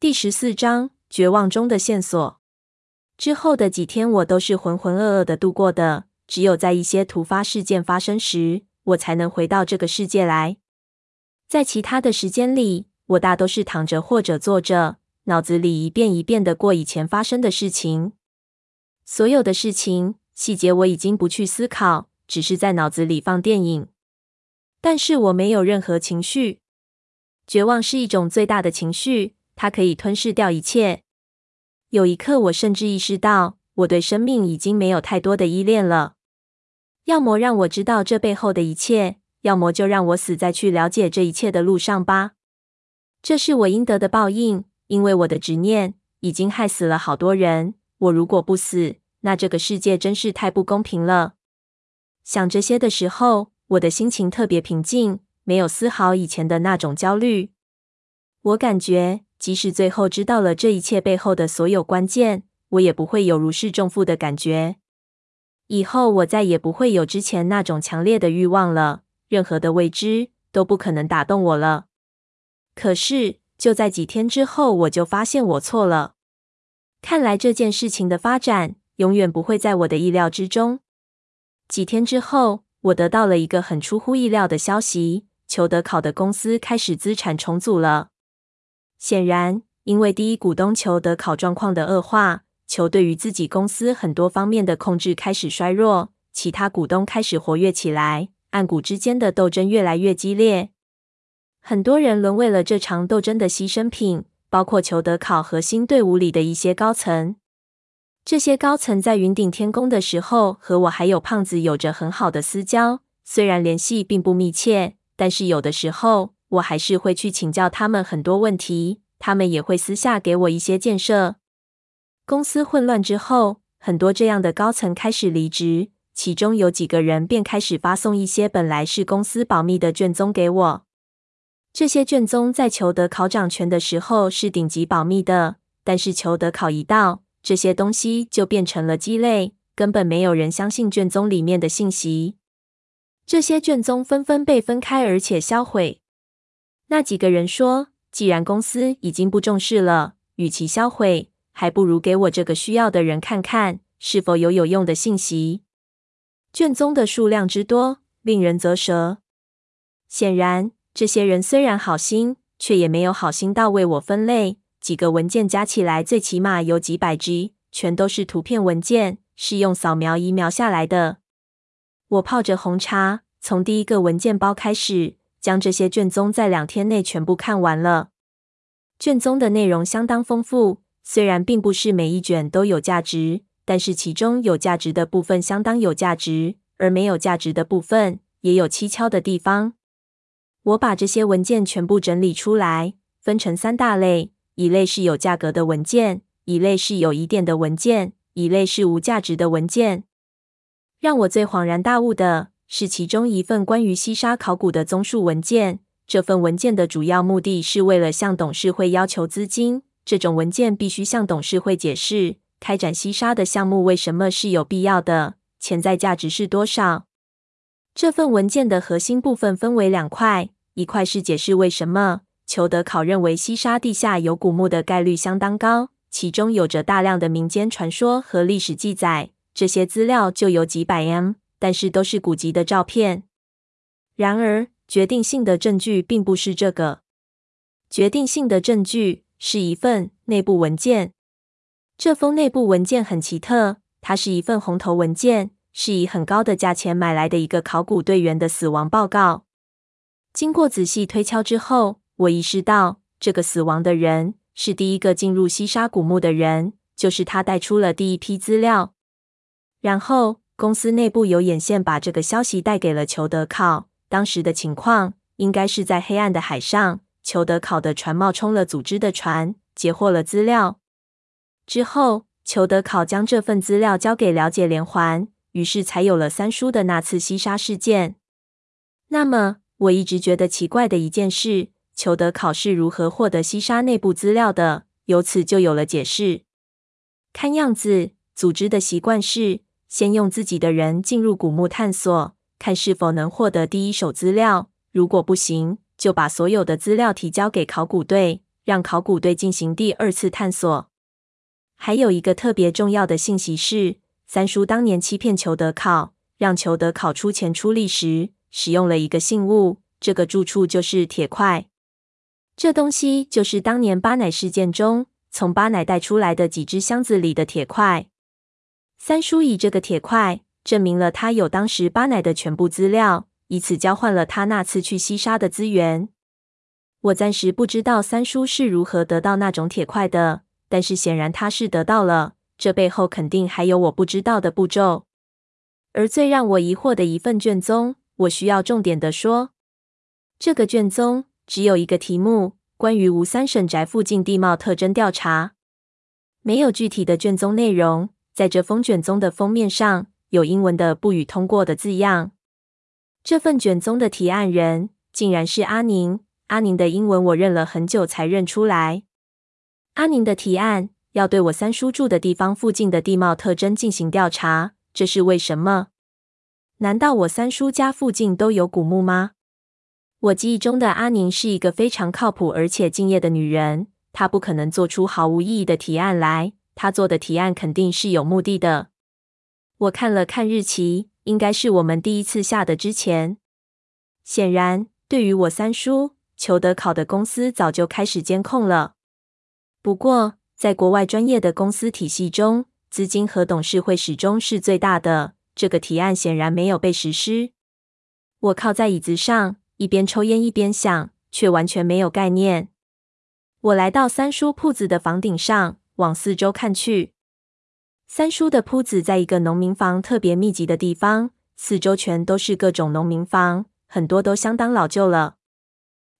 第十四章：绝望中的线索。之后的几天，我都是浑浑噩噩的度过的。只有在一些突发事件发生时，我才能回到这个世界来。在其他的时间里，我大都是躺着或者坐着，脑子里一遍一遍的过以前发生的事情。所有的事情细节我已经不去思考，只是在脑子里放电影。但是我没有任何情绪。绝望是一种最大的情绪，它可以吞噬掉一切。有一刻，我甚至意识到，我对生命已经没有太多的依恋了。要么让我知道这背后的一切，要么就让我死在去了解这一切的路上吧。这是我应得的报应，因为我的执念已经害死了好多人。我如果不死，那这个世界真是太不公平了。想这些的时候，我的心情特别平静，没有丝毫以前的那种焦虑。我感觉，即使最后知道了这一切背后的所有关键，我也不会有如释重负的感觉。以后我再也不会有之前那种强烈的欲望了，任何的未知都不可能打动我了。可是就在几天之后，我就发现我错了。看来这件事情的发展永远不会在我的意料之中。几天之后，我得到了一个很出乎意料的消息：裘德考的公司开始资产重组了。显然，因为第一股东裘德考状况的恶化。裘对于自己公司很多方面的控制开始衰弱，其他股东开始活跃起来，暗股之间的斗争越来越激烈。很多人沦为了这场斗争的牺牲品，包括裘德考核心队伍里的一些高层。这些高层在云顶天宫的时候，和我还有胖子有着很好的私交，虽然联系并不密切，但是有的时候我还是会去请教他们很多问题，他们也会私下给我一些建设。公司混乱之后，很多这样的高层开始离职，其中有几个人便开始发送一些本来是公司保密的卷宗给我。这些卷宗在裘德考掌权的时候是顶级保密的，但是裘德考一到，这些东西就变成了鸡肋，根本没有人相信卷宗里面的信息。这些卷宗纷纷被分开，而且销毁。那几个人说，既然公司已经不重视了，与其销毁，还不如给我这个需要的人看看，是否有有用的信息。卷宗的数量之多，令人啧舌。显然，这些人虽然好心，却也没有好心到为我分类。几个文件加起来，最起码有几百 G，全都是图片文件，是用扫描仪描下来的。我泡着红茶，从第一个文件包开始，将这些卷宗在两天内全部看完了。卷宗的内容相当丰富。虽然并不是每一卷都有价值，但是其中有价值的部分相当有价值，而没有价值的部分也有蹊跷的地方。我把这些文件全部整理出来，分成三大类：一类是有价格的文件，一类是有疑点的文件，一类是无价值的文件。让我最恍然大悟的是其中一份关于西沙考古的综述文件。这份文件的主要目的是为了向董事会要求资金。这种文件必须向董事会解释开展西沙的项目为什么是有必要的，潜在价值是多少。这份文件的核心部分分为两块，一块是解释为什么裘德考认为西沙地下有古墓的概率相当高，其中有着大量的民间传说和历史记载，这些资料就有几百 M，但是都是古籍的照片。然而，决定性的证据并不是这个，决定性的证据。是一份内部文件。这封内部文件很奇特，它是一份红头文件，是以很高的价钱买来的一个考古队员的死亡报告。经过仔细推敲之后，我意识到这个死亡的人是第一个进入西沙古墓的人，就是他带出了第一批资料。然后公司内部有眼线把这个消息带给了裘德考。当时的情况应该是在黑暗的海上。裘德考的船冒充了组织的船，截获了资料。之后，裘德考将这份资料交给了解连环，于是才有了三叔的那次西沙事件。那么，我一直觉得奇怪的一件事：裘德考是如何获得西沙内部资料的？由此就有了解释。看样子，组织的习惯是先用自己的人进入古墓探索，看是否能获得第一手资料。如果不行，就把所有的资料提交给考古队，让考古队进行第二次探索。还有一个特别重要的信息是，三叔当年欺骗裘德考，让裘德考出钱出力时，使用了一个信物，这个住处就是铁块。这东西就是当年巴乃事件中从巴乃带出来的几只箱子里的铁块。三叔以这个铁块证明了他有当时巴乃的全部资料，以此交换了他那次去西沙的资源。我暂时不知道三叔是如何得到那种铁块的，但是显然他是得到了。这背后肯定还有我不知道的步骤。而最让我疑惑的一份卷宗，我需要重点的说，这个卷宗只有一个题目：关于吴三省宅附近地貌特征调查，没有具体的卷宗内容。在这封卷宗的封面上有英文的“不予通过”的字样。这份卷宗的提案人竟然是阿宁。阿宁的英文我认了很久才认出来。阿宁的提案要对我三叔住的地方附近的地貌特征进行调查，这是为什么？难道我三叔家附近都有古墓吗？我记忆中的阿宁是一个非常靠谱而且敬业的女人，她不可能做出毫无意义的提案来。他做的提案肯定是有目的的。我看了看日期，应该是我们第一次下的之前。显然，对于我三叔。裘德考的公司早就开始监控了。不过，在国外专业的公司体系中，资金和董事会始终是最大的。这个提案显然没有被实施。我靠在椅子上，一边抽烟一边想，却完全没有概念。我来到三叔铺子的房顶上，往四周看去。三叔的铺子在一个农民房特别密集的地方，四周全都是各种农民房，很多都相当老旧了。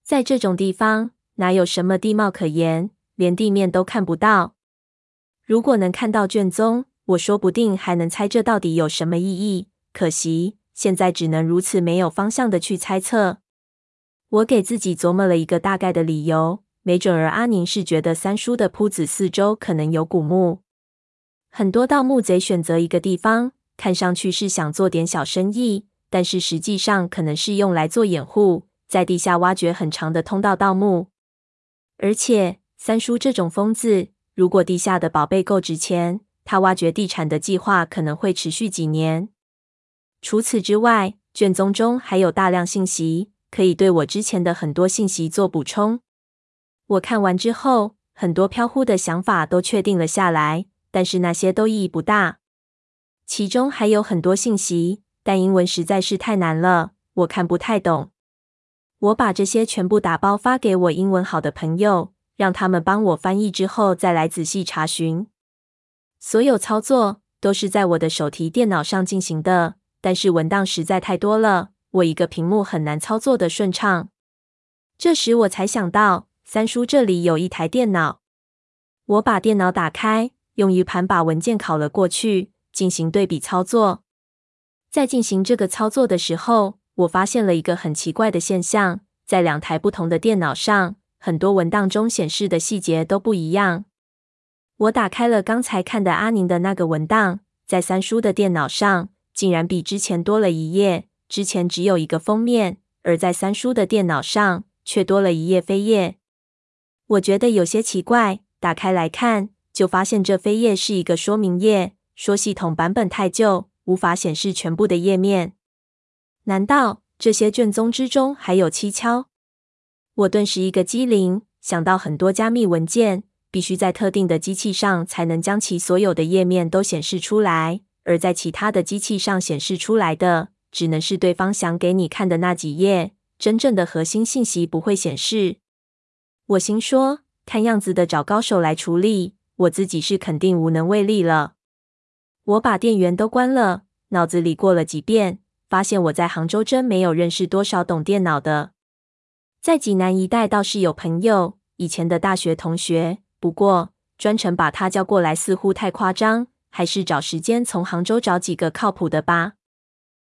在这种地方，哪有什么地貌可言？连地面都看不到。如果能看到卷宗，我说不定还能猜这到底有什么意义。可惜现在只能如此没有方向的去猜测。我给自己琢磨了一个大概的理由，没准儿阿宁是觉得三叔的铺子四周可能有古墓。很多盗墓贼选择一个地方，看上去是想做点小生意，但是实际上可能是用来做掩护。在地下挖掘很长的通道盗墓，而且三叔这种疯子，如果地下的宝贝够值钱，他挖掘地产的计划可能会持续几年。除此之外，卷宗中还有大量信息，可以对我之前的很多信息做补充。我看完之后，很多飘忽的想法都确定了下来，但是那些都意义不大。其中还有很多信息，但英文实在是太难了，我看不太懂。我把这些全部打包发给我英文好的朋友，让他们帮我翻译之后再来仔细查询。所有操作都是在我的手提电脑上进行的，但是文档实在太多了，我一个屏幕很难操作的顺畅。这时我才想到，三叔这里有一台电脑。我把电脑打开，用 U 盘把文件拷了过去，进行对比操作。在进行这个操作的时候，我发现了一个很奇怪的现象，在两台不同的电脑上，很多文档中显示的细节都不一样。我打开了刚才看的阿宁的那个文档，在三叔的电脑上，竟然比之前多了一页。之前只有一个封面，而在三叔的电脑上却多了一页扉页。我觉得有些奇怪，打开来看，就发现这扉页是一个说明页，说系统版本太旧，无法显示全部的页面。难道这些卷宗之中还有蹊跷？我顿时一个机灵，想到很多加密文件必须在特定的机器上才能将其所有的页面都显示出来，而在其他的机器上显示出来的，只能是对方想给你看的那几页，真正的核心信息不会显示。我心说，看样子得找高手来处理，我自己是肯定无能为力了。我把电源都关了，脑子里过了几遍。发现我在杭州真没有认识多少懂电脑的，在济南一带倒是有朋友，以前的大学同学。不过专程把他叫过来似乎太夸张，还是找时间从杭州找几个靠谱的吧。